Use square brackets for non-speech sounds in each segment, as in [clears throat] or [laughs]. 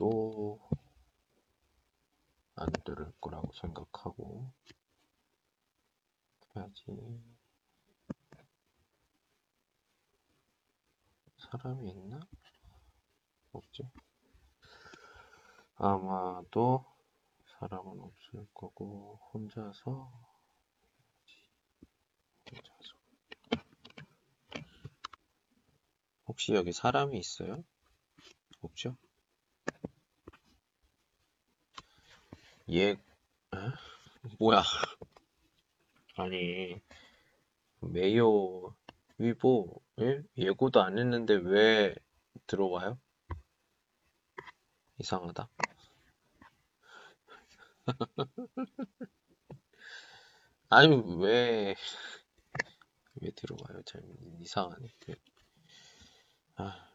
아마도 안 들을 거라고 생각하고 해야지. 사람이 있나? 없지. 아마도 사람은 없을 거고 혼자서 혼자서 혹시 여기 사람이 있어요? 없죠? 예, 에? 뭐야? 아니, 메이오 위보 예? 예고도 안 했는데 왜 들어와요? 이상하다. [laughs] 아니 왜, 왜 들어와요? 참 이상하네. 아,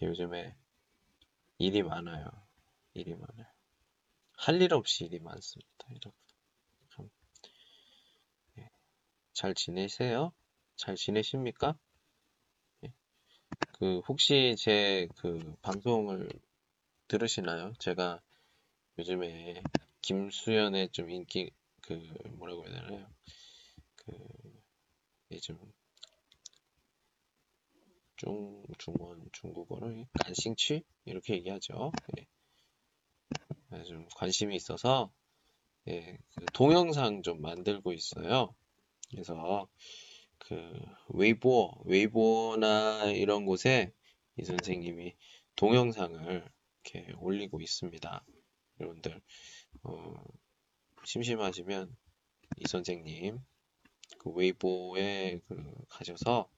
요즘에 일이 많아요. 일이 많아요. 할 일 없이 일이 많습니다. 여러분. 참, 예. 잘 지내세요? 잘 지내십니까? 예. 그 혹시 제 그 방송을 들으시나요? 제가 요즘에 김수현의 좀 인기 그 뭐라고 해야 되나요? 그 요즘 중 중원 중국어로 간싱취 이렇게 얘기하죠. 예. 좀 관심이 있어서 예, 그 동영상 좀 만들고 있어요. 그래서 그 웨이보, 웨이보나 이런 곳에 이 선생님이 동영상을 이렇게 올리고 있습니다. 여러분들 어, 심심하시면 이 선생님 그 웨이보에 그 가셔서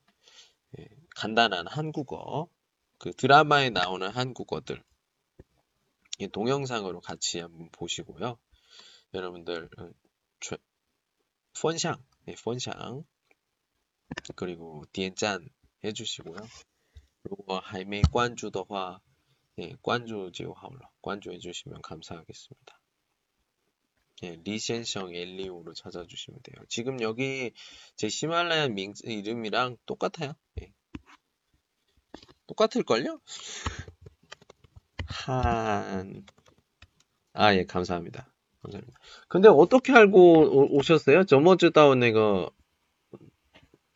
예, 간단한 한국어 그 드라마에 나오는 한국어들 동영상으로 같이 한번 보시고요. 여러분들 펀샹, 네, 펀샹 그리고 디엔짠 해주시고요. 如果还没关注的话 예, 관주就好了. 관주해주시면 감사하겠습니다. 예, 리센성 엘리오로 찾아주시면 돼요. 지금 여기 제 히말라야 밍 이름이랑 똑같아요. 예. 똑같을걸요? 한, 아, 예, 감사합니다. 감사합니다. 근데 어떻게 알고 오, 셨어요 저머즈다운那个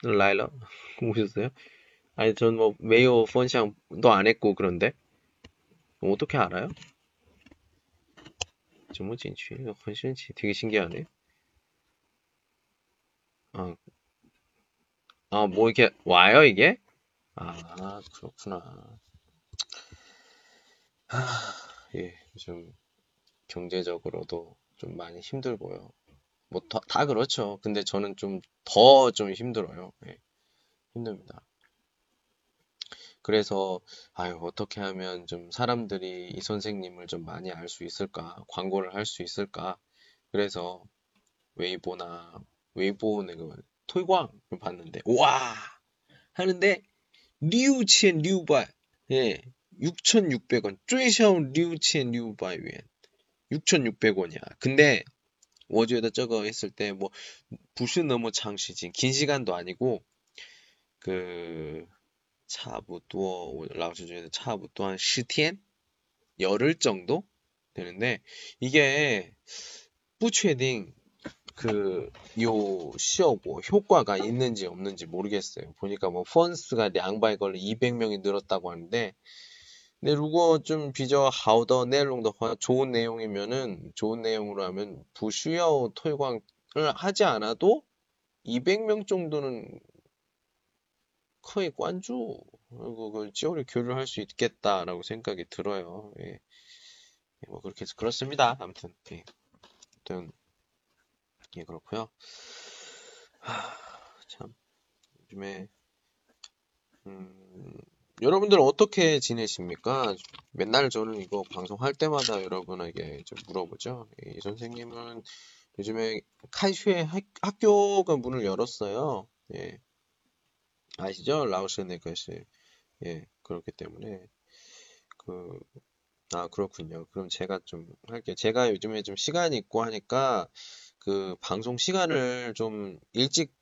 라일러 [laughs] 오셨어요? 아니, 전 뭐, 메이오 펀샹도 안 했고, 그런데. 어떻게 알아요? 저머진취, 헌신치 되게 신기하네. 아, 아, 뭐 이렇게 와요, 이게? 아, 그렇구나. 하, 예, 요즘 경제적으로도 좀 많이 힘들고요. 뭐, 다, 다 그렇죠. 근데 저는 좀더좀 힘들어요. 예, 힘듭니다. 그래서, 아유, 어떻게 하면 좀 사람들이 이 선생님을 좀 많이 알 수 있을까? 광고를 할 수 있을까? 그래서 웨이보나, 웨이보 내가 推广을 봤는데, 와! 하는데, 六千六百, 예, 6,600원. 最少 六千六百元. 6,600원이야. 근데 워즈에다 저거 했을 때 뭐 부스 너무 장시진 긴 시간도 아니고 그 차부터 라오스 중에서 차부터 한 10天 열흘 정도 되는데 이게 뿌쉐딩 그요 시어고 효과가 있는지 없는지 모르겠어요. 보니까 뭐 펀스가 양바이 걸로 200명이 늘었다고 하는데 네, 루거 좀 비저 하우더 내용 더화 좋은 내용이면은 좋은 내용으로 하면 부슈야오 토이광을 하지 않아도 200명 정도는 거의 관주 그걸 지오리 교류를 할 수 있겠다라고 생각이 들어요. 예. 예. 뭐 그렇게 해서 그렇습니다. 아무튼 예. 아무튼 예 그렇고요. 하, 참 요즘에 음. 여러분들 어떻게 지내십니까? 맨날 저는 이거 방송할 때마다 여러분에게 좀 물어보죠. 이 선생님은 요즘에 카이슈의 학교가 문을 열었어요. 예. 아시죠? 라오스네 것이. 예, 그렇기 때문에 그, 아, 그렇군요. 그럼 제가 좀 할게요. 제가 요즘에 좀 시간이 있고 하니까 그 방송 시간을 좀 일찍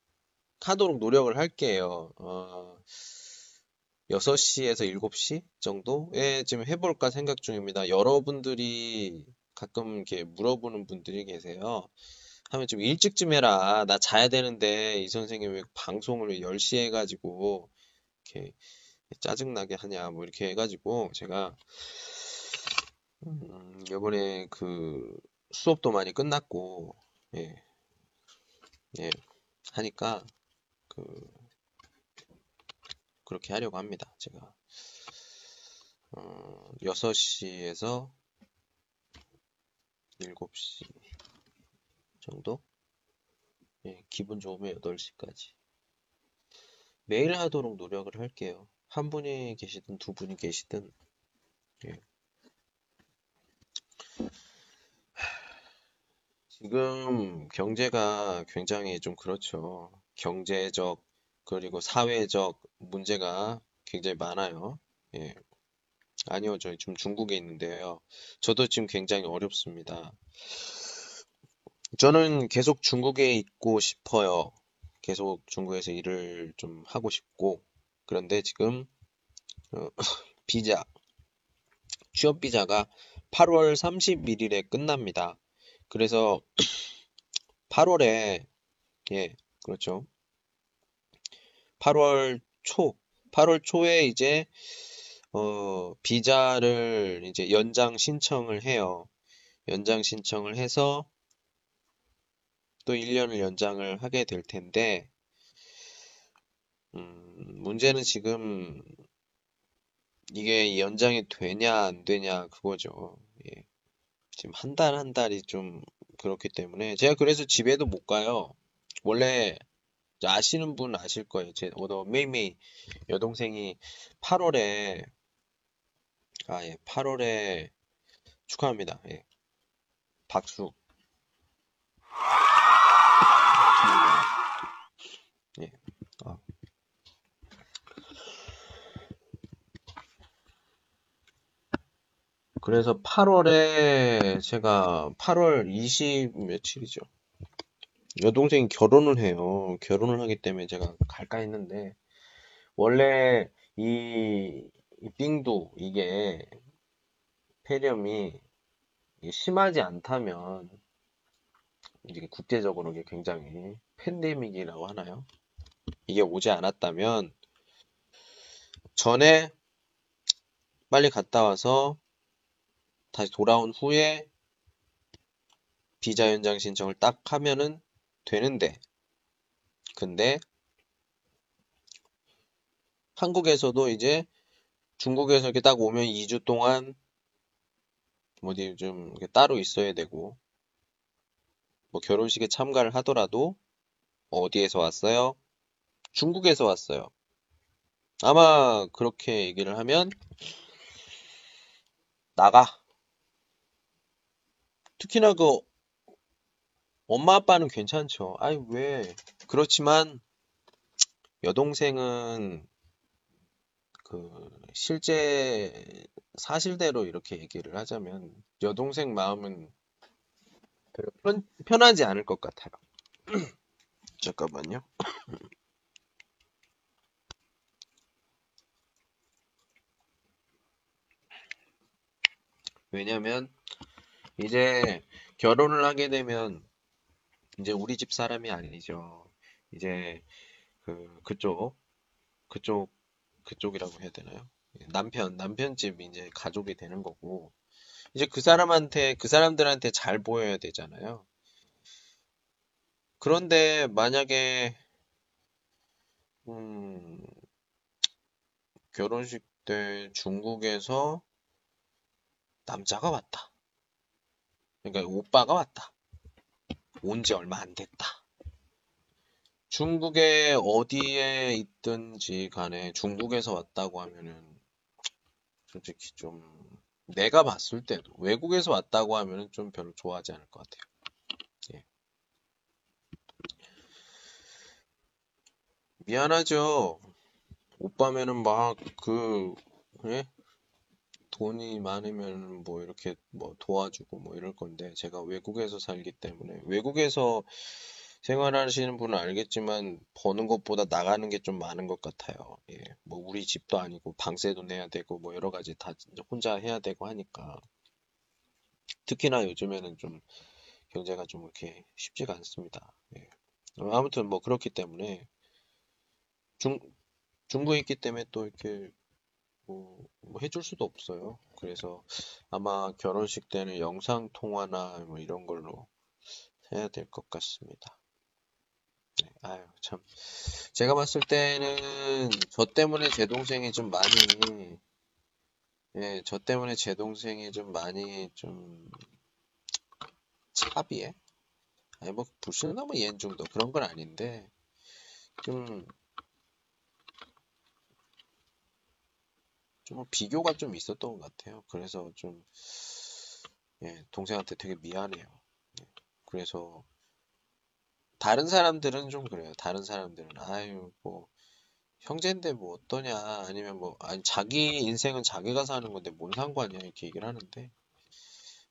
하도록 노력을 할게요. 어, 6시에서 7시 정도에 지금 해볼까 생각 중입니다. 여러분들이 가끔 이렇게 물어보는 분들이 계세요. 하면 좀 일찍 좀 해라. 나 자야 되는데 이 선생님 왜 방송을 10시에 해가지고 이렇게 짜증나게 하냐 뭐 이렇게 해가지고 제가 음, 이번에 그 수업도 많이 끝났고 예, 예 하니까 그 그렇게 하려고 합니다. 제가 어, 6시에서 7시 정도? 예, 기분 좋으면 8시까지. 매일 하도록 노력을 할게요. 한 분이 계시든 두 분이 계시든. 예. 지금 경제가 굉장히 좀 그렇죠. 경제적 그리고 사회적 문제가 굉장히 많아요. 예. 아니요, 저 지금 중국에 있는데요. 저도 지금 굉장히 어렵습니다. 저는 계속 중국에 있고 싶어요. 계속 중국에서 일을 좀 하고 싶고. 그런데 지금 어, [laughs] 비자, 취업 비자가 8월 31일에 끝납니다. 그래서 [clears throat] 8월에 예, 그렇죠. 8월 초, 8월 초에 이제 어, 비자를 이제 연장 신청을 해요. 연장 신청을 해서 또 1년을 연장을 하게 될 텐데, 음, 문제는 지금 이게 연장이 되냐 안 되냐 그거죠. 예. 지금 한 달 한 달이 좀 그렇기 때문에 제가 그래서 집에도 못 가요. 원래 아시는 분 아실 거예요. 제 오더 메이메이 여동생이 8월에 아 예, 8월에 축하합니다. 예. 박수. 예. 아. 그래서 8월에 제가 8월 20 며칠이죠. 여동생이 결혼을 해요. 결혼을 하기 때문에 제가 갈까 했는데 원래 이, 이 빙두 이게 폐렴이 심하지 않다면 이게 국제적으로 이게 굉장히 팬데믹이라고 하나요? 이게 오지 않았다면 전에 빨리 갔다 와서 다시 돌아온 후에 비자 연장 신청을 딱 하면은 되는데 근데 한국에서도 이제 중국에서 이렇게 딱 오면 2주 동안 어디 좀 따로 있어야 되고 뭐 결혼식에 참가를 하더라도 어디에서 왔어요? 중국에서 왔어요. 아마 그렇게 얘기를 하면 나가. 특히나 그 엄마 아빠는 괜찮죠. 아이 왜? 그렇지만 여동생은 그 실제 사실대로 이렇게 얘기를 하자면 여동생 마음은 편, 편하지 않을 것 같아요. [clears throat] 잠깐만요. [clears throat] 왜냐면 이제 결혼을 하게 되면 이제 우리 집 사람이 아니죠. 이제 그 그쪽 그쪽 그쪽이라고 해야 되나요? 남편 남편 집 이제 가족이 되는 거고 이제 그 사람한테 그 사람들한테 잘 보여야 되잖아요. 그런데 만약에 음, 결혼식 때 중국에서 남자가 왔다. 그러니까 오빠가 왔다. 온 지 얼마 안 됐다. 중국에 어디에 있든지 간에 중국에서 왔다고 하면은 솔직히 좀 내가 봤을 때도 외국에서 왔다고 하면은 좀 별로 좋아하지 않을 것 같아요. 예. 미안하죠. 오빠면은 막그 예? 돈이 많으면 뭐 이렇게 뭐 도와주고 뭐 이럴 건데 제가 외국에서 살기 때문에 외국에서 생활하시는 분은 알겠지만 버는 것보다 나가는 게 좀 많은 것 같아요. 예, 뭐 우리 집도 아니고 방세도 내야 되고 뭐 여러 가지 다 혼자 해야 되고 하니까 특히나 요즘에는 좀 경제가 좀 이렇게 쉽지가 않습니다. 예. 아무튼 뭐 그렇기 때문에 중 중국에 있기 때문에 또 이렇게 뭐, 뭐 해줄 수도 없어요. 그래서 아마 결혼식 때는 영상 통화나 뭐 이런 걸로 해야 될 것 같습니다. 네, 아유 참 제가 봤을 때는 저 때문에 제 동생이 좀 많이 예, 저 때문에 제 동생이 좀 많이 좀 차비에 아니 뭐 불신나무严중도 그런 건 아닌데 좀 좀 비교가 좀 있었던 것 같아요. 그래서 좀 예, 동생한테 되게 미안해요. 예, 그래서 다른 사람들은 좀 그래요. 다른 사람들은 아유 뭐 형제인데 뭐 어떠냐 아니면 뭐 아니 자기 인생은 자기가 사는 건데 뭔 상관이야 이렇게 얘기를 하는데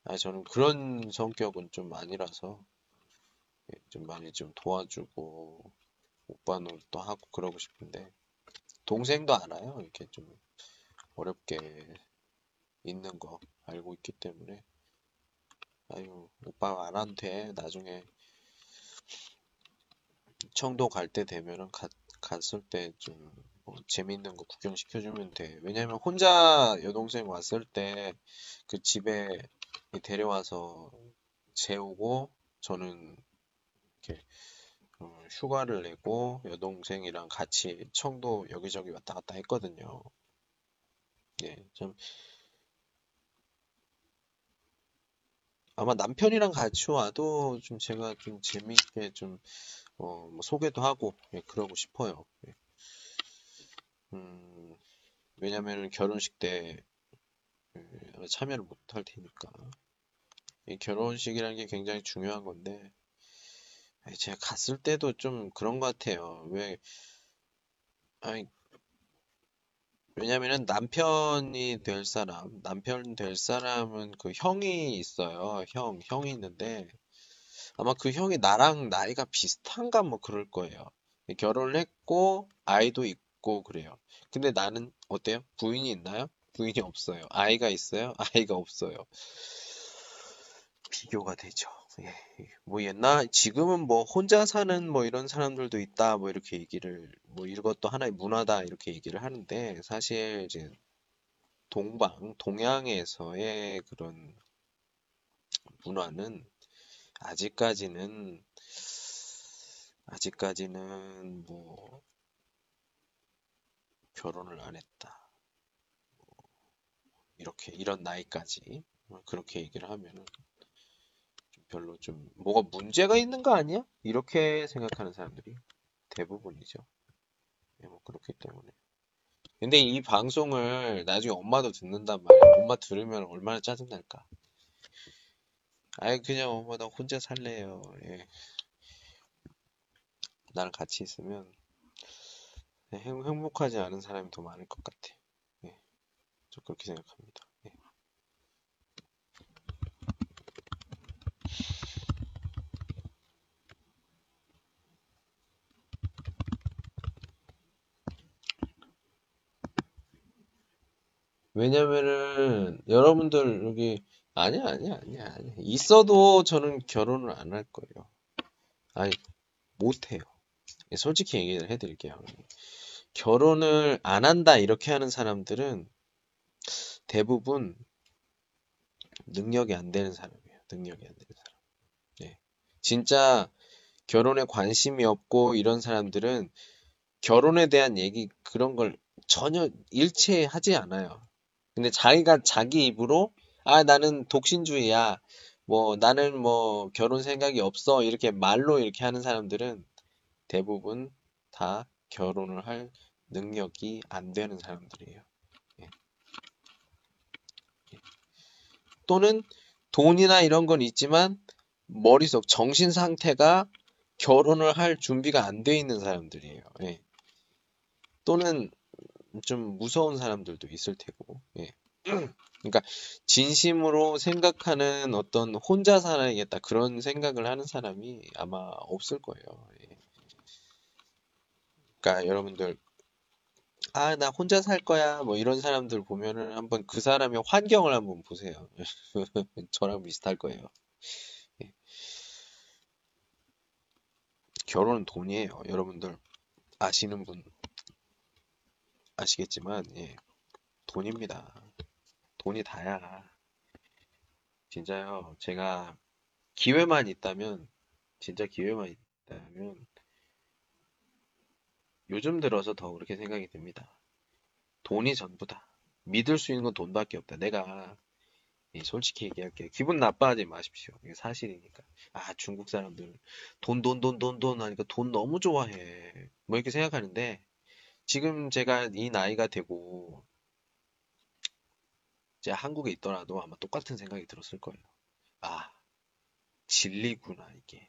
아 저는 그런 성격은 좀 아니라서 예, 좀 많이 좀 도와주고 오빠 노릇도 하고 그러고 싶은데 동생도 알아요 이렇게 좀 어렵게 있는 거 알고 있기 때문에 아유 오빠 안돼 나중에 청도 갈 때 되면은 가, 갔을 때좀 뭐 재밌는 거 구경시켜주면 돼 왜냐면 혼자 여동생 왔을 때 그 집에 데려와서 재우고 저는 이렇게 어, 휴가를 내고 여동생이랑 같이 청도 여기저기 왔다 갔다 했거든요. 예, 좀 아마 남편이랑 같이 와도 좀 제가 좀 재미있게 좀 어, 뭐 소개도 하고 예, 그러고 싶어요. 예. 음, 왜냐면 결혼식 때 예, 참여를 못 할 테니까. 이 결혼식이라는 게 굉장히 중요한 건데 제가 갔을 때도 좀 그런 것 같아요. 왜 아니 왜냐면은 남편이 될 사람, 남편 될 사람은 그 형이 있어요. 형, 형이 있는데 아마 그 형이 나랑 나이가 비슷한가 뭐 그럴 거예요. 결혼을 했고 아이도 있고 그래요. 근데 나는 어때요? 부인이 있나요? 부인이 없어요. 아이가 있어요? 아이가 없어요. 비교가 되죠. 예. 뭐 옛날 지금은 뭐 혼자 사는 뭐 이런 사람들도 있다 뭐 이렇게 얘기를 뭐 이것도 하나의 문화다 이렇게 얘기를 하는데 사실 이제 동방 동양에서의 그런 문화는 아직까지는 아직까지는 뭐 결혼을 안 했다 뭐 이렇게 이런 나이까지 뭐 그렇게 얘기를 하면은 별로 좀 뭐가 문제가 있는 거 아니야? 이렇게 생각하는 사람들이 대부분이죠. 네, 뭐 그렇기 때문에. 근데 이 방송을 나중에 엄마도 듣는단 말이야. 엄마 들으면 얼마나 짜증날까. 아이 그냥 엄마 나 혼자 살래요. 예. 나랑 같이 있으면 행, 행복하지 않은 사람이 더 많을 것 같아. 예. 저 그렇게 생각합니다. 왜냐면은 여러분들 여기 아니야 아니야 아니야 아니야 있어도 저는 결혼을 안 할 거예요. 아니 못 해요. 솔직히 얘기를 해드릴게요. 결혼을 안 한다 이렇게 하는 사람들은 대부분 능력이 안 되는 사람이에요. 능력이 안 되는 사람. 네. 진짜 결혼에 관심이 없고 이런 사람들은 결혼에 대한 얘기 그런 걸 전혀 일체하지 않아요. 근데 자기가 자기 입으로 아 나는 독신주의야 뭐 나는 뭐 결혼 생각이 없어 이렇게 말로 이렇게 하는 사람들은 대부분 다 결혼을 할 능력이 안 되는 사람들이에요. 예. 예. 또는 돈이나 이런 건 있지만 머릿속 정신 상태가 결혼을 할 준비가 안 돼 있는 사람들이에요. 예. 또는 좀 무서운 사람들도 있을 테고, 예. 그러니까 진심으로 생각하는 어떤 혼자 살아야겠다 그런 생각을 하는 사람이 아마 없을 거예요. 예. 그러니까 여러분들 아, 나 혼자 살 거야. 뭐 이런 사람들 보면은 한번 그 사람의 환경을 한번 보세요. [laughs] 저랑 비슷할 거예요. 예. 결혼은 돈이에요. 여러분들 아시는 분 아시겠지만 예. 돈입니다. 돈이 다야. 진짜요. 제가 기회만 있다면 진짜 기회만 있다면 요즘 들어서 더 그렇게 생각이 듭니다. 돈이 전부다. 믿을 수 있는 건 돈밖에 없다. 내가 솔직히 얘기할게요. 기분 나빠하지 마십시오. 이게 사실이니까. 아, 중국 사람들 돈, 돈, 돈, 돈, 돈 하니까 돈 너무 좋아해. 뭐 이렇게 생각하는데 지금 제가 이 나이가 되고 이제 한국에 있더라도 아마 똑같은 생각이 들었을 거예요. 아, 진리구나, 이게.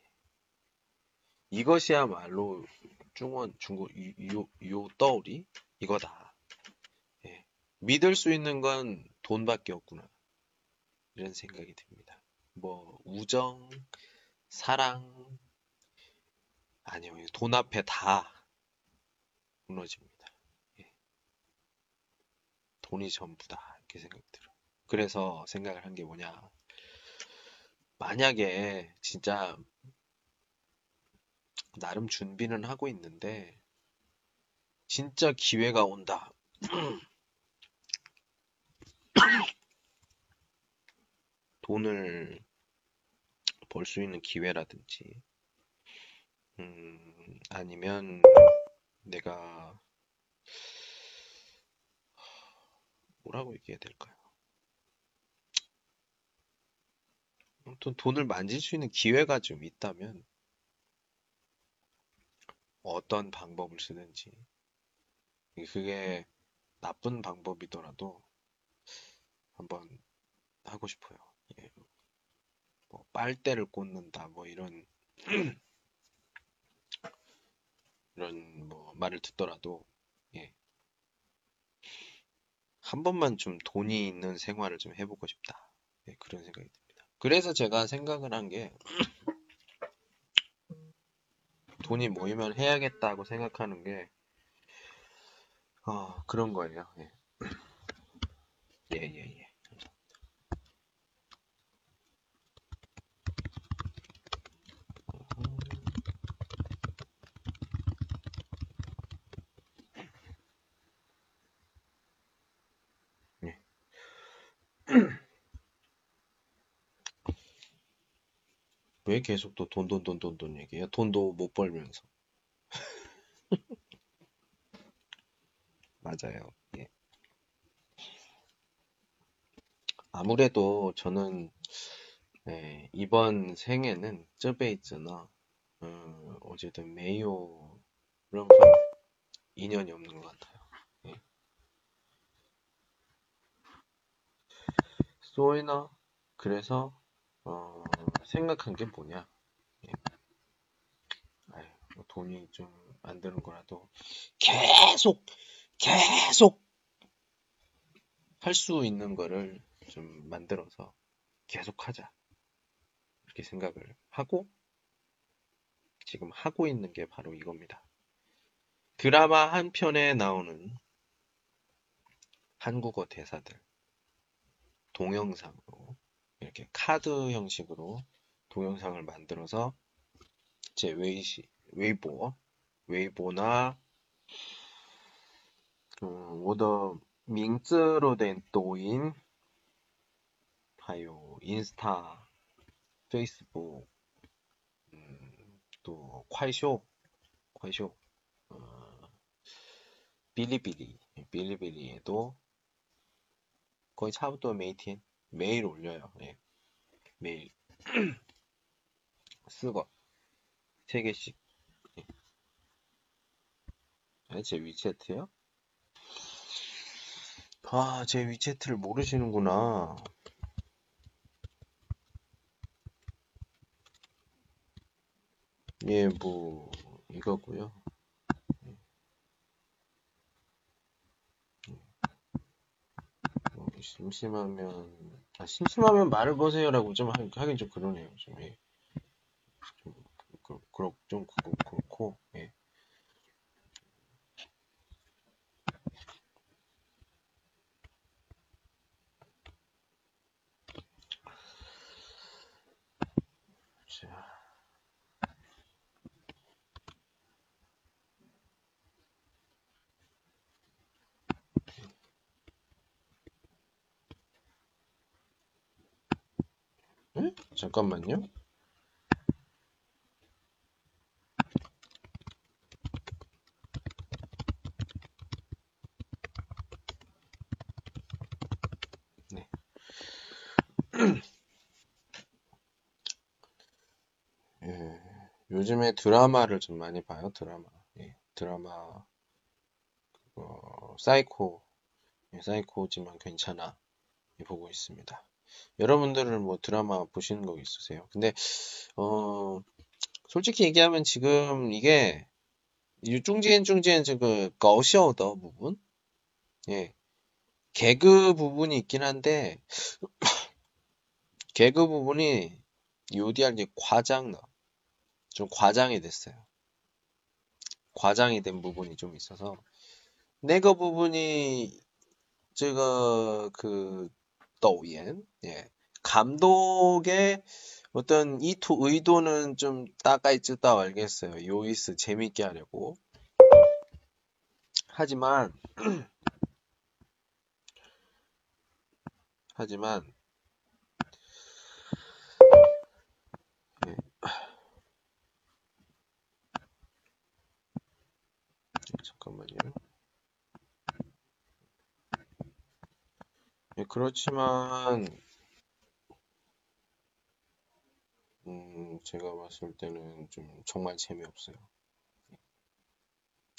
이것이야말로 중원, 중국, 요, 요 떠오리? 이거다. 예. 믿을 수 있는 건 돈밖에 없구나. 이런 생각이 듭니다. 뭐, 우정, 사랑, 아니요, 돈 앞에 다 무너집니다. 예. 돈이 전부다. 이렇게 생각이 들어요. 그래서 생각을 한 게 뭐냐. 만약에 진짜 나름 준비는 하고 있는데 진짜 기회가 온다. [clears throat] 돈을 벌 수 있는 기회라든지 음, 아니면 내가 뭐라고 얘기해야 될까요? 아무튼 돈을 만질 수 있는 기회가 좀 있다면 어떤 방법을 쓰든지 그게 나쁜 방법이더라도 한번 하고 싶어요. 예. 뭐 빨대를 꽂는다 뭐 이런 [clears throat] 이런 뭐 말을 듣더라도 예. 한 번만 좀 돈이 있는 생활을 좀 해보고 싶다. 예, 그런 생각이 듭니다. 그래서 제가 생각을 한 게 돈이 모이면 해야겠다고 생각하는 게 어, 그런 거예요. 예, 예, 예. 예. 왜 계속 또 돈, 돈, 돈, 돈, 돈 얘기해요? 돈도 못 벌면서. [laughs] 맞아요. 예. 아무래도 저는 예, 이번 생에는 쩌베이츠나 어, 어쨌든 메이오랑 인연이 없는 것 같아요. 예. 소이나 그래서 어, 생각한 게 뭐냐? 예. 아유, 뭐 돈이 좀 안 드는 거라도 계속 계속 할 수 있는 거를 좀 만들어서 계속 하자. 이렇게 생각을 하고 지금 하고 있는 게 바로 이겁니다. 드라마 한 편에 나오는 한국어 대사들 동영상으로 이렇게 카드 형식으로 동영상을 만들어서 제 웨이시, 웨이보, 웨이보나 음, 我的名字로 된 도인, 还有 인스타, 페이스북, 음, 또 콰이쇼, 콰이쇼, 어, 빌리빌리, 빌리빌리에도 거의 차부터 메이틴 매일 올려요. 예. 매일 쓰거 세 개씩. 예. 아, 제 위챗트요? 아, 제 위챗트를 모르시는구나. 예, 뭐 이거고요. 예. 뭐 심심하면 아, 심심하면 말을 거세요라고 좀 하, 하긴 좀 그러네요. 좀, 예. 좀 그, 그렇 좀 그, 그렇고 예. 응? 잠깐만요. 네. [clears throat] 예, 요즘에 드라마를 좀 많이 봐요, 드라마. 예, 드라마, 어, 사이코, 예, 사이코지만 괜찮아. 예, 보고 있습니다. 여러분들은 뭐 드라마 보시는 거 있으세요? 근데 어 솔직히 얘기하면 지금 이게 중지엔 중지엔 그 거셔더 부분 예 개그 부분이 있긴 한데 [coughs] 개그 부분이 요디할 게 과장 좀 과장이 됐어요. 과장이 된 부분이 좀 있어서 那个 그 부분이 제가 그 导演, 예, 감독의 어떤 이 투, 의도는 좀 大概知道 알겠어요. 有意思 재밌게 하려고. 하지만, 하지만, 예. 잠깐만요. 예, 그렇지만, 음, 제가 봤을 때는 좀 정말 재미없어요.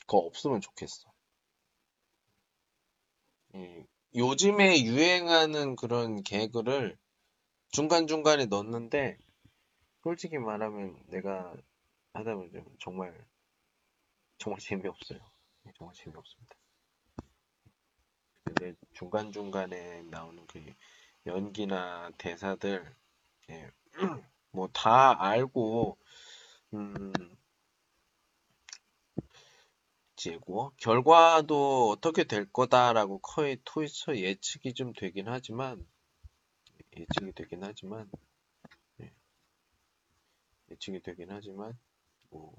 그거 없으면 좋겠어. 예, 요즘에 유행하는 그런 개그를 중간중간에 넣는데, 솔직히 말하면 내가 하다 보면 정말, 정말 재미없어요. 예, 정말 재미없습니다. 근데 중간중간에 나오는 그 연기나 대사들, 예, [clears throat] 뭐 다 알고, 음, 재고 결과도 어떻게 될 거다라고 거의 토이처 예측이 좀 되긴 하지만, 예측이 되긴 하지만, 예, 예측이 되긴 하지만, 뭐,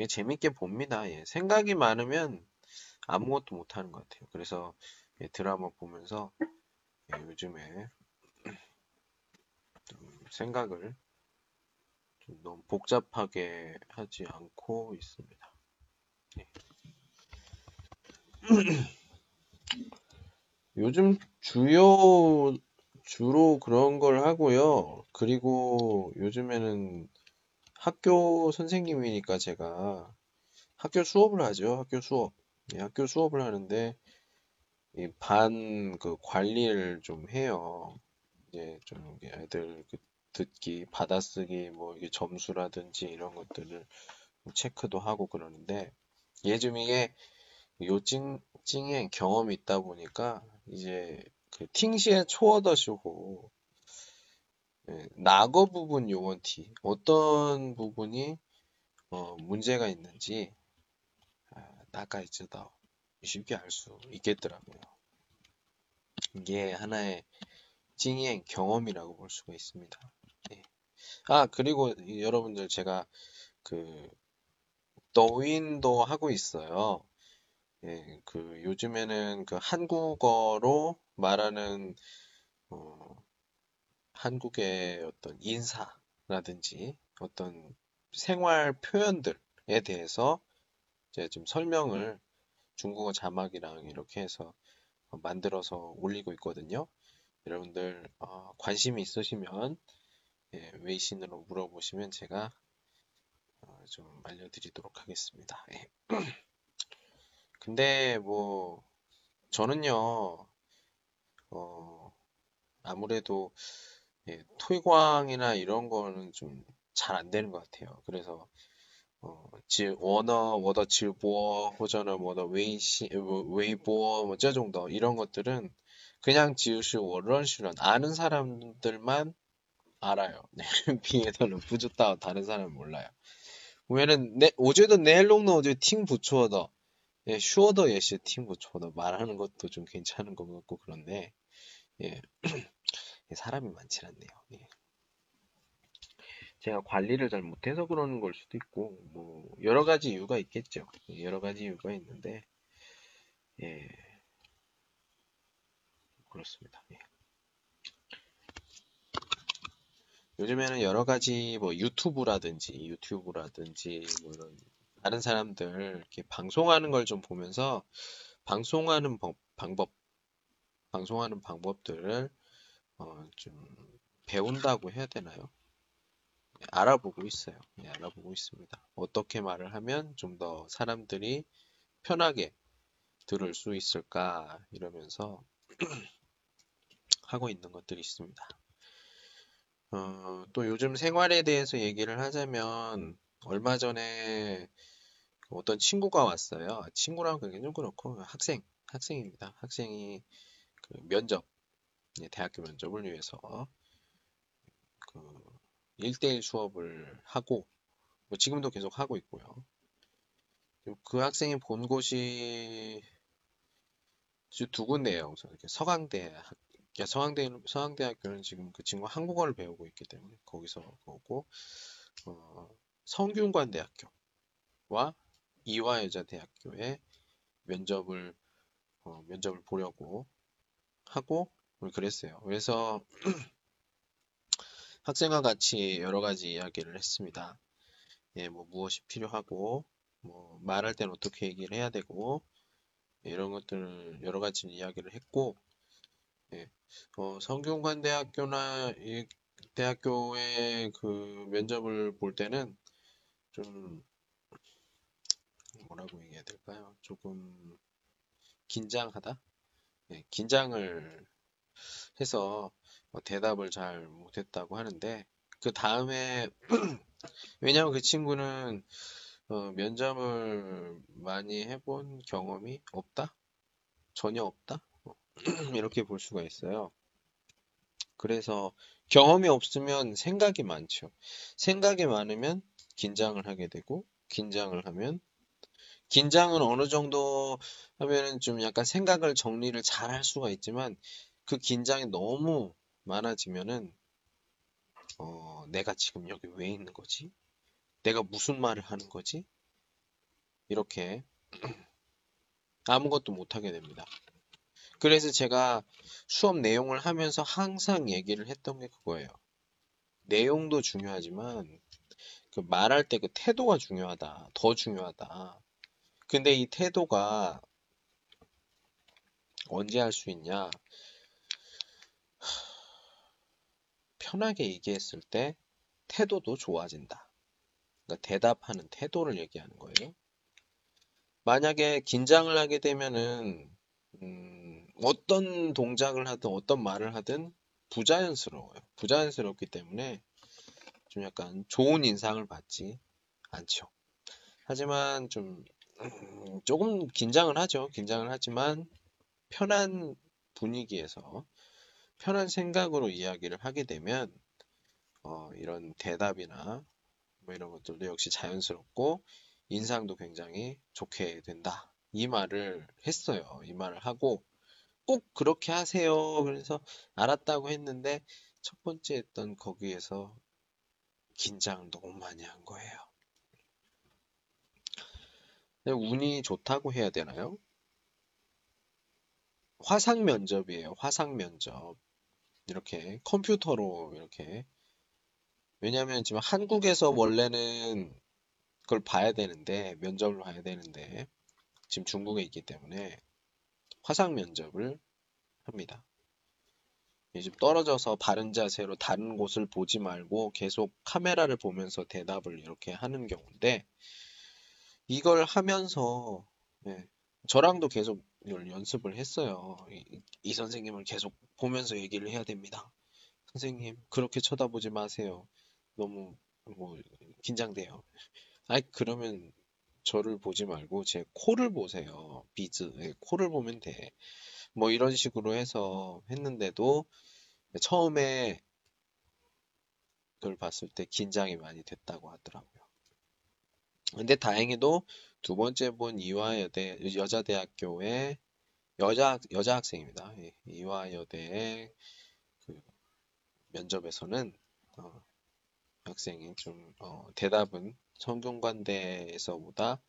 예, 재밌게 봅니다. 예, 생각이 많으면 아무것도 못하는 것 같아요. 그래서 예, 드라마 보면서 예, 요즘에 생각을 좀 너무 복잡하게 하지 않고 있습니다. 예. [clears throat] 요즘 주요 주로 그런 걸 하고요. 그리고 요즘에는 학교 선생님이니까 제가 학교 수업을 하죠. 학교 수업. 예, 학교 수업을 하는데 반그 관리를 좀 해요. 이제 좀 애들 그 듣기, 받아쓰기, 뭐 이게 점수라든지 이런 것들을 체크도 하고 그러는데 예좀 이게 요찡 찡의 경험이 있다 보니까 이제 그 팅시의 초어더시고 예, 낙어 부분 요원티 어떤 부분이 어, 문제가 있는지 아, 나가이즈다 쉽게 알 수 있겠더라고요. 이게 하나의 찡의 경험이라고 볼 수가 있습니다. 예. 아 그리고 여러분들 제가 그 더윈도 하고 있어요. 예, 그 요즘에는 그 한국어로 말하는 어, 한국의 어떤 인사라든지 어떤 생활 표현들에 대해서 이제 좀 설명을 중국어 자막이랑 이렇게 해서 만들어서 올리고 있거든요. 여러분들 어, 관심이 있으시면 예, 웨이신으로 물어보시면 제가 어, 좀 알려드리도록 하겠습니다. 예. [clears throat] 근데 뭐 저는요 어, 아무래도 예, 推广이나 이런 거는 좀 잘 안 되는 것 같아요. 그래서 어, 지 워너 워더 질보어 호전어 뭐더 웨이시 웨이보어 뭐这种的 이런 것들은 그냥 지으시고 런슈런 아는 사람들만 알아요. [laughs] 네, 비에서는 부주따 다른 사람은 몰라요. 왜냐면 내, 我觉得内容呢我觉得听不错的 예, 슈어더 예시 팀부초더 말하는 것도 좀 괜찮은 것 같고 그런데 예, [clears throat] 사람이 많지 않네요. 예. 제가 관리를 잘 못해서 그러는 걸 수도 있고 뭐 여러 가지 이유가 있겠죠. 예, 여러 가지 이유가 있는데 예 그렇습니다. 예. 요즘에는 여러 가지 뭐 유튜브라든지 유튜브라든지 뭐 이런 다른 사람들 이렇게 방송하는 걸 좀 보면서 방송하는 법, 방법, 방송하는 방법들을 어, 좀 배운다고 해야 되나요? 네, 알아보고 있어요. 네, 알아보고 있습니다. 어떻게 말을 하면 좀 더 사람들이 편하게 들을 수 있을까 이러면서 [clears throat] 하고 있는 것들이 있습니다. 어, 또 요즘 생활에 대해서 얘기를 하자면 얼마 전에 어떤 친구가 왔어요. 친구랑 그게 좀 그렇고 학생, 학생입니다. 학생이 그 면접, 대학교 면접을 위해서 그 1대1 수업을 하고 뭐 지금도 계속 하고 있고요. 그 학생이 본 곳이 두 군데예요. 우선 이렇게 서강대 서강대 서강대학교는 지금 그 친구 한국어를 배우고 있기 때문에 거기서 보고 어, 성균관대학교와 이화여자대학교에 면접을 어, 면접을 보려고 하고 그랬어요. 그래서 학생과 같이 여러 가지 이야기를 했습니다. 예, 뭐 무엇이 필요하고 뭐 말할 때는 어떻게 얘기를 해야 되고 이런 것들을 여러 가지 이야기를 했고 예, 어, 성균관대학교나 이 대학교의 그 면접을 볼 때는 좀 뭐라고 얘기해야 될까요? 조금 긴장하다? 네, 긴장을 해서 뭐 대답을 잘 못했다고 하는데 그 다음에 [clears throat] 왜냐면 그 친구는 어, 면접을 많이 해본 경험이 없다? 전혀 없다? [clears throat] 이렇게 볼 수가 있어요. 그래서 경험이 없으면 생각이 많죠. 생각이 많으면 긴장을 하게 되고 긴장을 하면 긴장은 어느 정도 하면은 좀 약간 생각을 정리를 잘 할 수가 있지만 그 긴장이 너무 많아지면은 어, 내가 지금 여기 왜 있는 거지? 내가 무슨 말을 하는 거지? 이렇게 [clears throat] 아무것도 못하게 됩니다. 그래서 제가 수업 내용을 하면서 항상 얘기를 했던 게 그거예요. 내용도 중요하지만 그 말할 때 그 태도가 중요하다. 더 중요하다. 근데 이 태도가 언제 할 수 있냐? 편하게 얘기했을 때 태도도 좋아진다. 그러니까 대답하는 태도를 얘기하는 거예요. 만약에 긴장을 하게 되면은 음, 어떤 동작을 하든 어떤 말을 하든 부자연스러워요. 부자연스럽기 때문에 좀 약간 좋은 인상을 받지 않죠. 하지만 좀 음, 조금 긴장을 하죠. 긴장을 하지만 편한 분위기에서 편한 생각으로 이야기를 하게 되면 어, 이런 대답이나 뭐 이런 것들도 역시 자연스럽고 인상도 굉장히 좋게 된다. 이 말을 했어요. 이 말을 하고 꼭 그렇게 하세요. 그래서 알았다고 했는데 첫 번째 했던 거기에서 긴장을 너무 많이 한 거예요. 운이 좋다고 해야 되나요? 화상 면접이에요. 화상 면접. 이렇게 컴퓨터로 이렇게 왜냐하면 지금 한국에서 원래는 그걸 봐야 되는데 면접을 봐야 되는데 지금 중국에 있기 때문에 화상 면접을 합니다. 지금 떨어져서 바른 자세로 다른 곳을 보지 말고 계속 카메라를 보면서 대답을 이렇게 하는 경우인데 이걸 하면서 네, 저랑도 계속 연습을 했어요. 이, 이 선생님을 계속 보면서 얘기를 해야 됩니다. 선생님 그렇게 쳐다보지 마세요. 너무 뭐 긴장돼요. 아이 그러면 저를 보지 말고 제 코를 보세요. 비즈 네, 코를 보면 돼. 뭐 이런 식으로 해서 했는데도 처음에 그걸 봤을 때 긴장이 많이 됐다고 하더라고요. 근데 다행히도 두 번째 본 이화여대 여자대학교의 여자 여자 학생입니다. 예, 이화여대의 그 면접에서는 어, 학생이 좀 어, 대답은 성균관대에서보다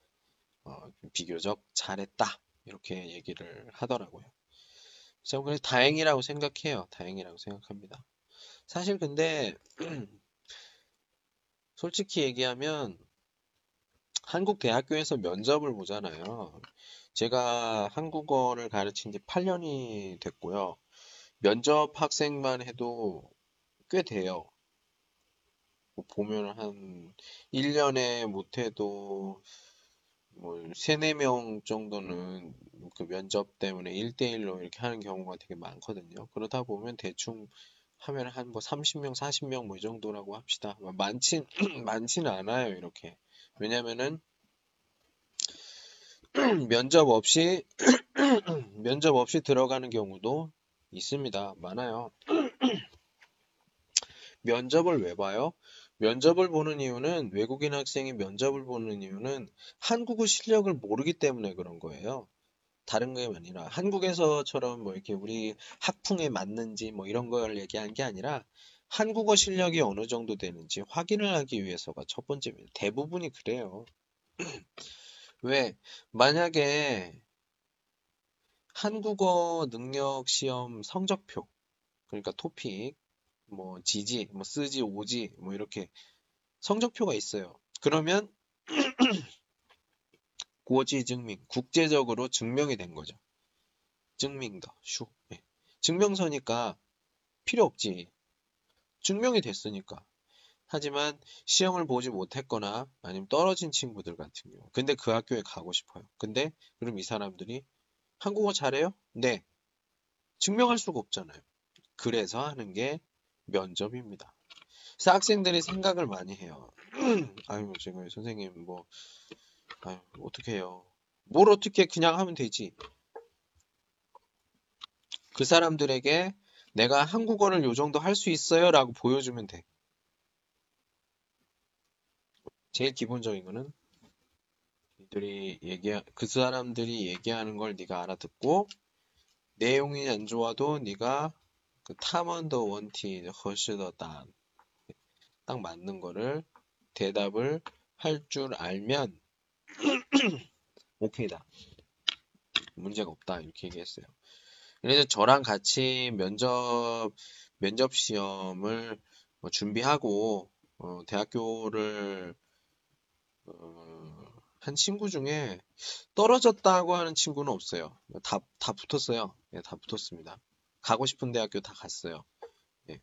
어, 비교적 잘했다 이렇게 얘기를 하더라고요. 저는 그래서 다행이라고 생각해요. 다행이라고 생각합니다. 사실 근데 [clears throat] 솔직히 얘기하면 한국 대학교에서 면접을 보잖아요. 제가 한국어를 가르친 지 8년이 됐고요. 면접 학생만 해도 꽤 돼요. 뭐 보면 한 1년에 못해도 뭐 3, 4명 정도는 그 면접 때문에 1대1로 이렇게 하는 경우가 되게 많거든요. 그러다 보면 대충 하면 한 뭐 30명, 40명 뭐 이 정도라고 합시다. 많진, [clears throat] 많지는 않아요, 이렇게. 왜냐면은 [clears throat] 면접 없이 [clears throat] 면접 없이 들어가는 경우도 있습니다. 많아요. [clears throat] 면접을 왜 봐요? 면접을 보는 이유는 외국인 학생이 면접을 보는 이유는 한국어 실력을 모르기 때문에 그런 거예요. 다른 게 아니라 한국에서처럼 뭐 이렇게 우리 학풍에 맞는지 뭐 이런 걸 얘기한 게 아니라 한국어 실력이 어느 정도 되는지 확인을 하기 위해서가 첫 번째입니다. 대부분이 그래요. [clears throat] 왜? 만약에 한국어 능력 시험 성적표, 그러니까 토픽, 뭐 지지, 뭐 쓰지, 오지, 뭐 이렇게 성적표가 있어요. 그러면 [clears throat] 고지 증명, 국제적으로 증명이 된 거죠. 증명더, 슈. 네. 증명서니까 필요 없지. 증명이 됐으니까. 하지만 시험을 보지 못했거나 아니면 떨어진 친구들 같은 경우. 근데 그 학교에 가고 싶어요. 근데 그럼 이 사람들이 한국어 잘해요? 네. 증명할 수가 없잖아요. 그래서 하는 게 면접입니다. 그래서 학생들이 생각을 많이 해요. [clears throat] 아유, 지금 선생님 뭐 아유, 어떻게 해요? 뭘 어떻게 그냥 하면 되지? 그 사람들에게 내가 한국어를 요 정도 할 수 있어요 라고 보여주면 돼. 제일 기본적인 거는 이들이 얘기 그 사람들이 얘기하는 걸 네가 알아듣고 내용이 안 좋아도 네가 그 타먼더 원티 허시더단 딱 맞는 거를 대답을 할 줄 알면 [clears throat] 오케이다. 문제가 없다. 이렇게 얘기했어요. 그래서 저랑 같이 면접, 면접 시험을 뭐 준비하고, 어, 대학교를, 어, 한 친구 중에 떨어졌다고 하는 친구는 없어요. 다, 다 붙었어요. 네, 다 붙었습니다. 가고 싶은 대학교 다 갔어요. 네.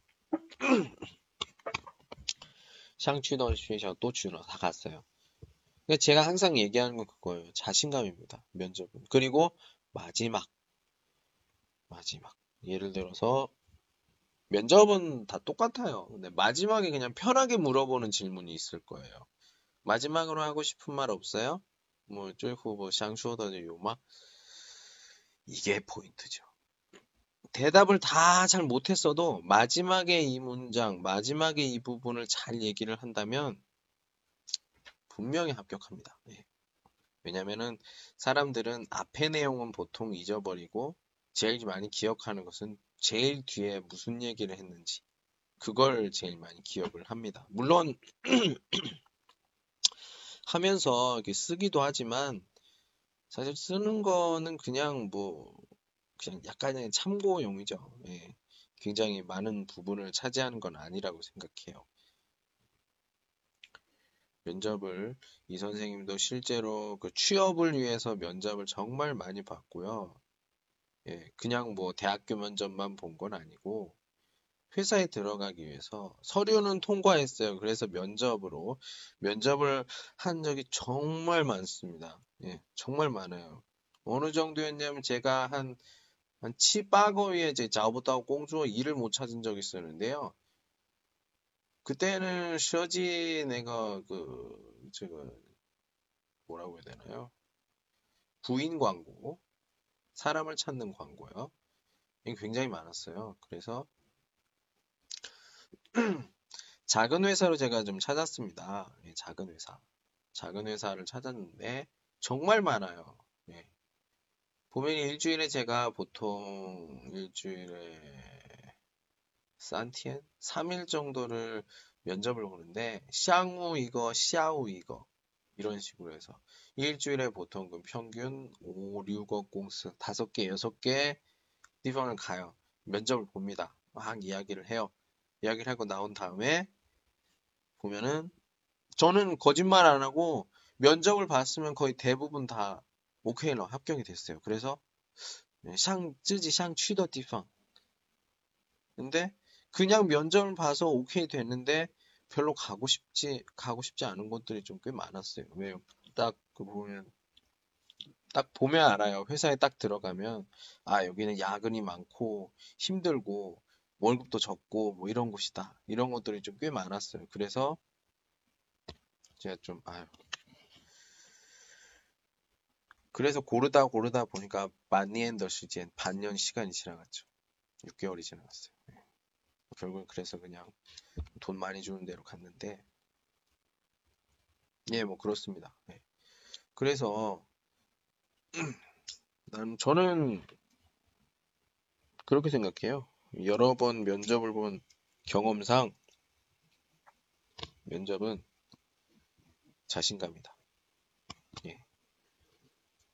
[clears throat] 샹취던 쉐샤 또취너 다 갔어요. 제가 항상 얘기하는 건 그거예요. 자신감입니다. 면접은. 그리고 마지막. 마지막. 예를 들어서 면접은 다 똑같아요. 근데 마지막에 그냥 편하게 물어보는 질문이 있을 거예요. 마지막으로 하고 싶은 말 없어요? 뭐, 쫄후 뭐, 샹슈어더니 요마? 이게 포인트죠. 대답을 다 잘 못했어도 마지막에 이 문장, 마지막에 이 부분을 잘 얘기를 한다면 분명히 합격합니다. 예. 왜냐면은 사람들은 앞의 내용은 보통 잊어버리고 제일 많이 기억하는 것은 제일 뒤에 무슨 얘기를 했는지 그걸 제일 많이 기억을 합니다. 물론 [clears throat] 하면서 이렇게 쓰기도 하지만 사실 쓰는 거는 그냥 뭐 그냥 약간의 참고용이죠. 예. 굉장히 많은 부분을 차지하는 건 아니라고 생각해요. 면접을 이 선생님도 실제로 그 취업을 위해서 면접을 정말 많이 봤고요. 예, 그냥 뭐 대학교 면접만 본 건 아니고 회사에 들어가기 위해서 서류는 통과했어요. 그래서 면접으로 면접을 한 적이 정말 많습니다. 예, 정말 많아요. 어느 정도였냐면 제가 한, 한 치바거위에 제 자부다고 공주어 일을 못 찾은 적이 있었는데요. 그때는 셔지 내가 그 제가 뭐라고 해야 되나요? 부인 광고 사람을 찾는 광고요. 굉장히 많았어요. 그래서 [clears throat] 작은 회사로 제가 좀 찾았습니다. 예, 작은 회사. 작은 회사를 찾았는데 정말 많아요. 예. 보면 일주일에 제가 보통 일주일에 산티엔 3일 정도를 면접을 보는데 샹우 이거 샤우 이거 이런 식으로 해서 일주일에 보통 그 평균 5, 6억 공스 5개, 6개地方을 가요. 면접을 봅니다. 막 이야기를 해요. 이야기를 하고 나온 다음에 보면은 저는 거짓말 안 하고 면접을 봤으면 거의 대부분 다 오케이로 합격이 됐어요. 그래서 샹 쯔지 샹 취더 디팡 근데 그냥 면접을 봐서 오케이 됐는데 별로 가고 싶지 가고 싶지 않은 곳들이 좀 꽤 많았어요. 왜요? 딱 그 보면 딱 보면 알아요. 회사에 딱 들어가면 아 여기는 야근이 많고 힘들고 월급도 적고 뭐 이런 곳이다. 이런 것들이 좀 꽤 많았어요. 그래서 제가 좀 아유 그래서 고르다 고르다 보니까 마니앤더 시즌 반년 시간이 지나갔죠. 6개월이 지나갔어요. 네. 결국은 그래서 그냥 돈 많이 주는 데로 갔는데 예, 뭐 그렇습니다. 네. 그래서 [clears throat] 난 저는 그렇게 생각해요. 여러 번 면접을 본 경험상 면접은 자신감이다. 예.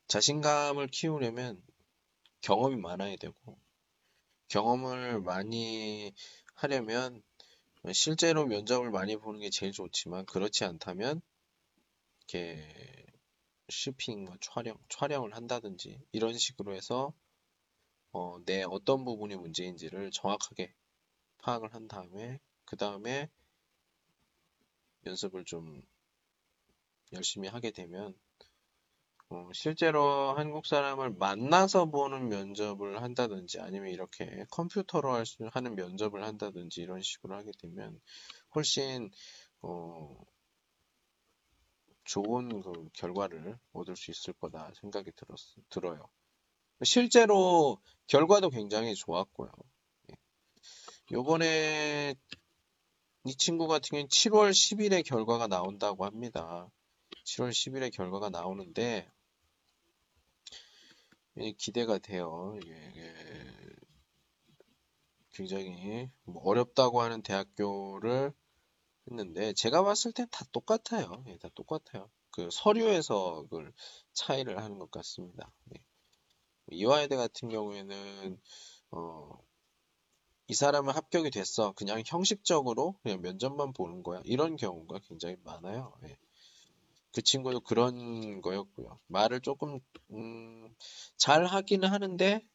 자신감을 키우려면 경험이 많아야 되고 경험을 많이 하려면 실제로 면접을 많이 보는 게 제일 좋지만 그렇지 않다면 이렇게 쇼핑, 뭐 촬영, 촬영을 한다든지 이런 식으로 해서 어, 내 어떤 부분이 문제인지를 정확하게 파악을 한 다음에 그 다음에 연습을 좀 열심히 하게 되면 어, 실제로 한국 사람을 만나서 보는 면접을 한다든지 아니면 이렇게 컴퓨터로 할 수, 하는 면접을 한다든지 이런 식으로 하게 되면 훨씬 어, 좋은 그 결과를 얻을 수 있을 거다 생각이 들었, 들어요. 실제로 결과도 굉장히 좋았고요. 예. 요번에 이 친구 같은 경우는 7월 10일에 결과가 나온다고 합니다. 7월 10일에 결과가 나오는데 기대가 돼요. 이게 굉장히 뭐 어렵다고 하는 대학교를 했는데 제가 봤을 땐 다 똑같아요. 예, 다 똑같아요. 그 서류에서 그걸 차이를 하는 것 같습니다. 예. 이화여대 같은 경우에는 어, 이 사람은 합격이 됐어. 그냥 형식적으로 그냥 면접만 보는 거야. 이런 경우가 굉장히 많아요. 예. 그 친구도 그런 거였고요. 말을 조금 음, 잘 하기는 하는데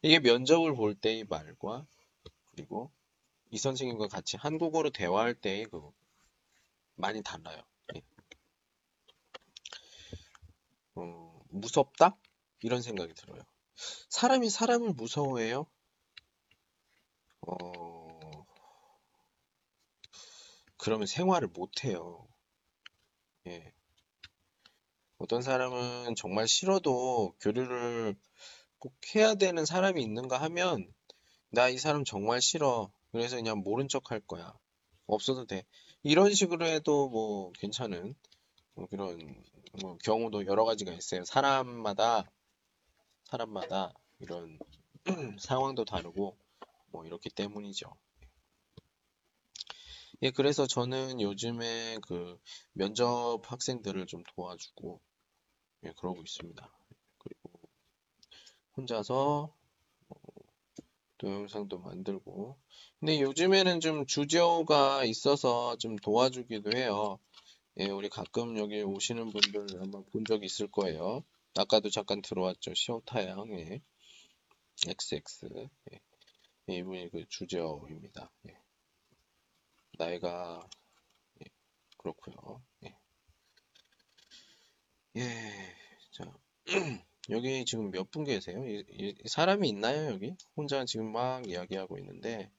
이게 면접을 볼 때의 말과 그리고 이 선생님과 같이 한국어로 대화할 때의 그 많이 달라요. 예. 어, 무섭다? 이런 생각이 들어요. 사람이 사람을 무서워해요? 어, 그러면 생활을 못해요. 예. 어떤 사람은 정말 싫어도 교류를 꼭 해야 되는 사람이 있는가 하면 나 이 사람 정말 싫어. 그래서 그냥 모른 척 할 거야. 없어도 돼. 이런 식으로 해도 뭐 괜찮은 뭐 그런 뭐 경우도 여러 가지가 있어요. 사람마다 사람마다 이런 [clears throat] 상황도 다르고 뭐 이렇기 때문이죠. 예, 그래서 저는 요즘에 그 면접 학생들을 좀 도와주고 예, 그러고 있습니다. 그리고 혼자서 뭐 동영상도 만들고 근데 요즘에는 좀 주제어가 있어서 좀 도와주기도 해요. 예, 우리 가끔 여기 오시는 분들 아마 본 적 있을 거예요. 아까도 잠깐 들어왔죠. 시오타양, 예. XX. 예. 예, 이분이 그 주제어입니다. 예. 나이가, 예. 그렇고요 예. 예. 자. [clears throat] 여기 지금 몇 분 계세요? 이, 이, 사람이 있나요, 여기? 혼자 지금 막 이야기하고 있는데,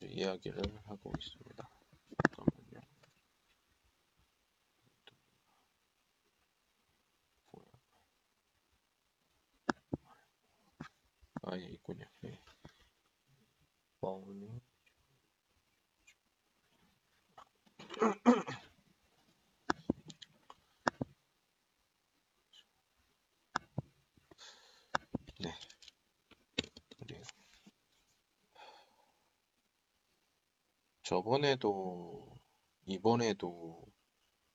이야기를 하고 있습니다. 아예 있군요. 예. 네. 그래요. 저번에도 이번에도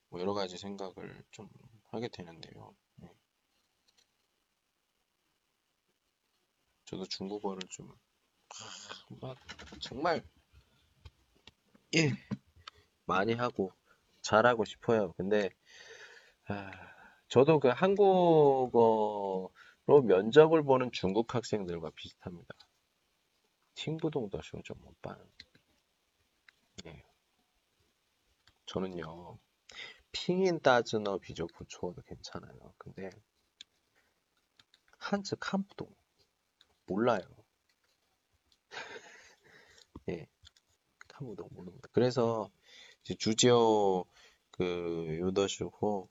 뭐 여러 가지 생각을 좀 하게 되는데요. 저도 중국어를 좀, 막, 정말, 예, 많이 하고, 잘하고 싶어요. 근데, 아, 저도 그 한국어로 면접을 보는 중국 학생들과 비슷합니다. 팅부동더 쇼죠, 오빠는. 예. 저는요, 핑인 따즈너 비교 부초도 괜찮아요. 근데, 한즈 칸부동 몰라요. [laughs] 예. 칸부동 모릅니다. 그래서, 이제 주지오 그 요더슈호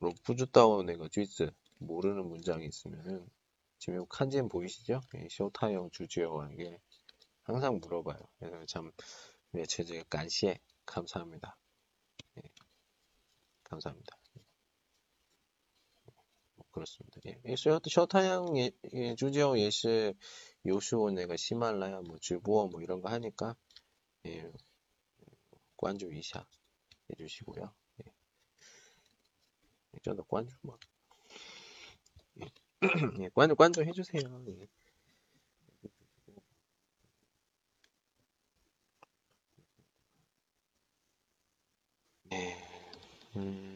로프주다오 내가 쥐즈 모르는 문장이 있으면은 지금 칸지엔 보이시죠? 예, 쇼타용 주지오에게 항상 물어봐요. 그래서 참 매체제 간시에 감사합니다. 예, 감사합니다. 뭐 그렇습니다. 예, 쇼, 쇼타양 예, 예, 주지오 예시 요슈오 내가 시말라야 뭐 주보어 뭐 이런 거 하니까 예, 관주 이샤 해주시고요. 예. 저도 관주 뭐 예. [clears throat] 예, 관주 관주 해주세요. 예. 네. 음,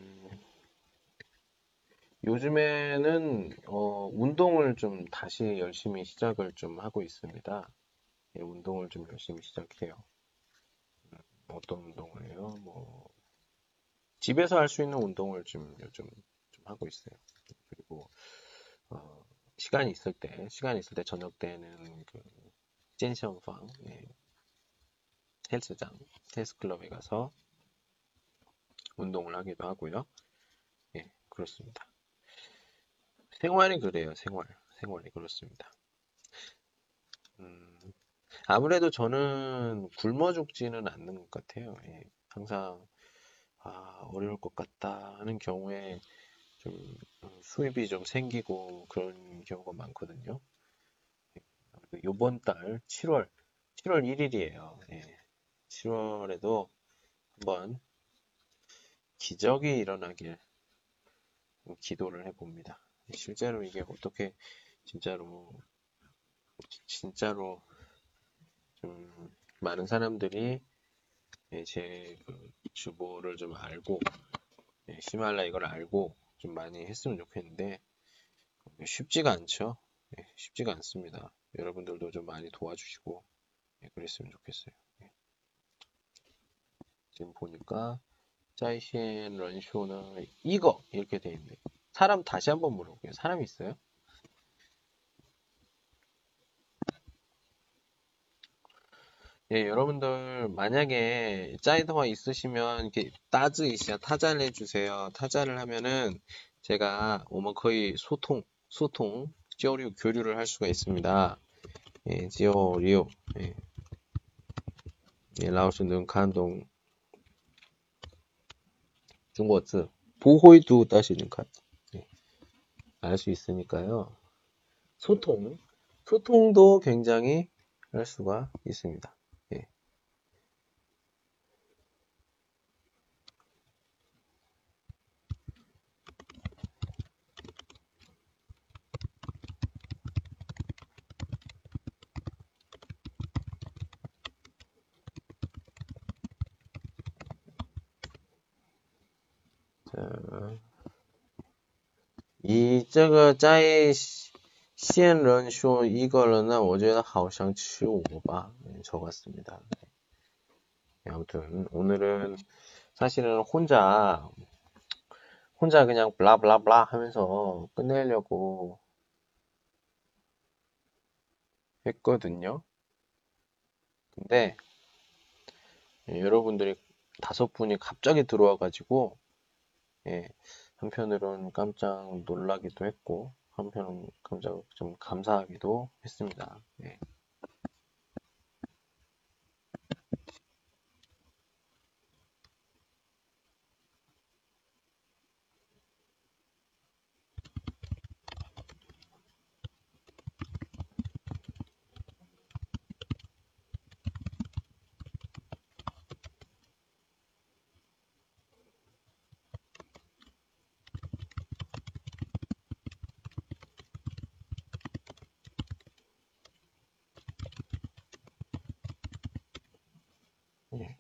요즘에는 어, 운동을 좀 다시 열심히 시작을 좀 하고 있습니다. 예, 운동을 좀 열심히 시작해요. 음, 어떤 운동을 해요? 뭐 집에서 할 수 있는 운동을 좀 요즘 좀 하고 있어요. 그리고 어, 시간이 있을 때, 시간이 있을 때 저녁 때는 그 젠션방, 예, 헬스장, 헬스 클럽에 가서 운동을 하기도 하고요. 예, 그렇습니다. 생활이 그래요, 생활. 생활이 그렇습니다. 음, 아무래도 저는 굶어 죽지는 않는 것 같아요. 예, 항상 아, 어려울 것 같다 하는 경우에 좀 수입이 좀 생기고 그런 경우가 많거든요. 요번 달 7월 7월 1일이에요. 예, 7월에도 한번 기적이 일어나길 기도를 해봅니다. 실제로 이게 어떻게 진짜로 진짜로 좀 많은 사람들이 제 그 주보를 좀 알고 시말라 이걸 알고 좀 많이 했으면 좋겠는데 쉽지가 않죠. 쉽지가 않습니다. 여러분들도 좀 많이 도와주시고 그랬으면 좋겠어요. 지금 보니까 짜이시엔 런쇼는 이거 이렇게 돼 있네. 사람 다시 한번 물어볼게요. 사람 있어요? 예, 여러분들 만약에 짜이더가 있으시면 이렇게 이시야 타자를 해주세요. 타자를 하면은 제가 오면 거의 소통, 소통, 지오리오 교류를 할 수가 있습니다. 예, 지오리오, 예, 예 라오스 능칸동 중국어字 보호이두 따시는 칸. 예, 알 수 있으니까요. 소통, 소통도 굉장히 할 수가 있습니다. 이, 这个在线人说 이거는 我觉得好像是我吧 네, 적었습니다. 네, 아무튼 오늘은 사실은 혼자 혼자 그냥 블라블라블라 하면서 끝내려고 했거든요. 근데 예, 여러분들이 다섯 분이 갑자기 들어와가지고 예, 한편으론 깜짝 놀라기도 했고 한편은 깜짝 좀 감사하기도 했습니다. 예. 예.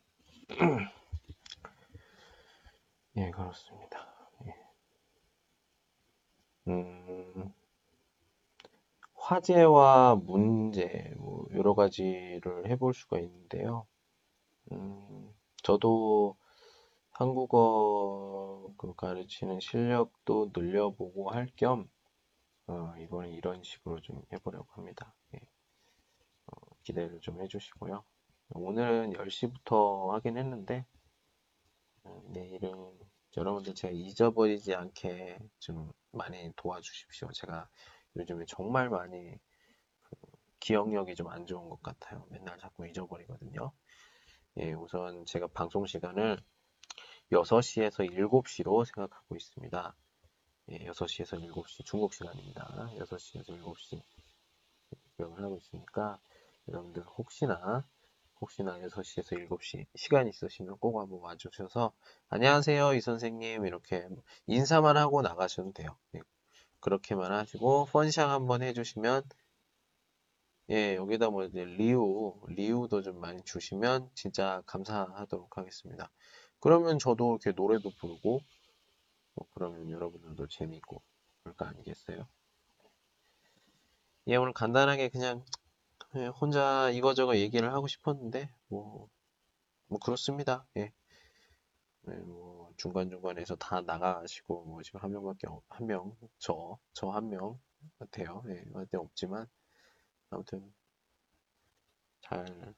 예, 그렇습니다. 예. 음, 화제와 문제, 뭐, 여러 가지를 해볼 수가 있는데요. 음, 저도 한국어 그 가르치는 실력도 늘려보고 할 겸, 어, 이번에 이런 식으로 좀 해보려고 합니다. 예. 어, 기대를 좀 해주시고요. 오늘은 10시부터 하긴 했는데, 어, 내일은 여러분들 제가 잊어버리지 않게 좀 많이 도와주십시오. 제가 요즘에 정말 많이 그 기억력이 좀 안 좋은 것 같아요. 맨날 자꾸 잊어버리거든요. 예, 우선 제가 방송 시간을 6시에서 7시로 생각하고 있습니다. 예, 6시에서 7시 중국 시간입니다. 6시에서 7시 기억을 하고 있으니까 여러분들 혹시나 혹시나 6시에서 7시 시간 있으시면 꼭 한번 와주셔서 안녕하세요 이 선생님 이렇게 인사만 하고 나가셔도 돼요. 예, 그렇게만 하시고 펀샹 한번 해주시면 예, 여기다 뭐 이제 리우, 리우도 좀 많이 주시면 진짜 감사하도록 하겠습니다. 그러면 저도 이렇게 노래도 부르고, 뭐 그러면 여러분들도 재미있고, 그럴 거 아니겠어요? 예, 오늘 간단하게 그냥 예, 혼자 이거저거 얘기를 하고 싶었는데, 뭐, 뭐 그렇습니다. 예. 네, 뭐 중간중간에서 다 나가시고, 뭐 지금 한 명밖에, 없, 한 명, 저, 저 한 명 같아요. 예, 한테 없지만, 아무튼 잘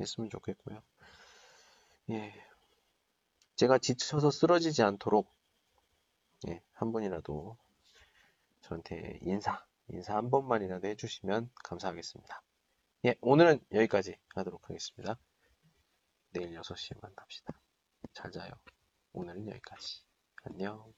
했으면 좋겠고요. 예. 제가 지쳐서 쓰러지지 않도록 예, 한 번이라도 저한테 인사, 인사 한 번만이라도 해주시면 감사하겠습니다. 예, 오늘은 여기까지 하도록 하겠습니다. 내일 6시에 만납시다. 잘 자요. 오늘은 여기까지. 안녕.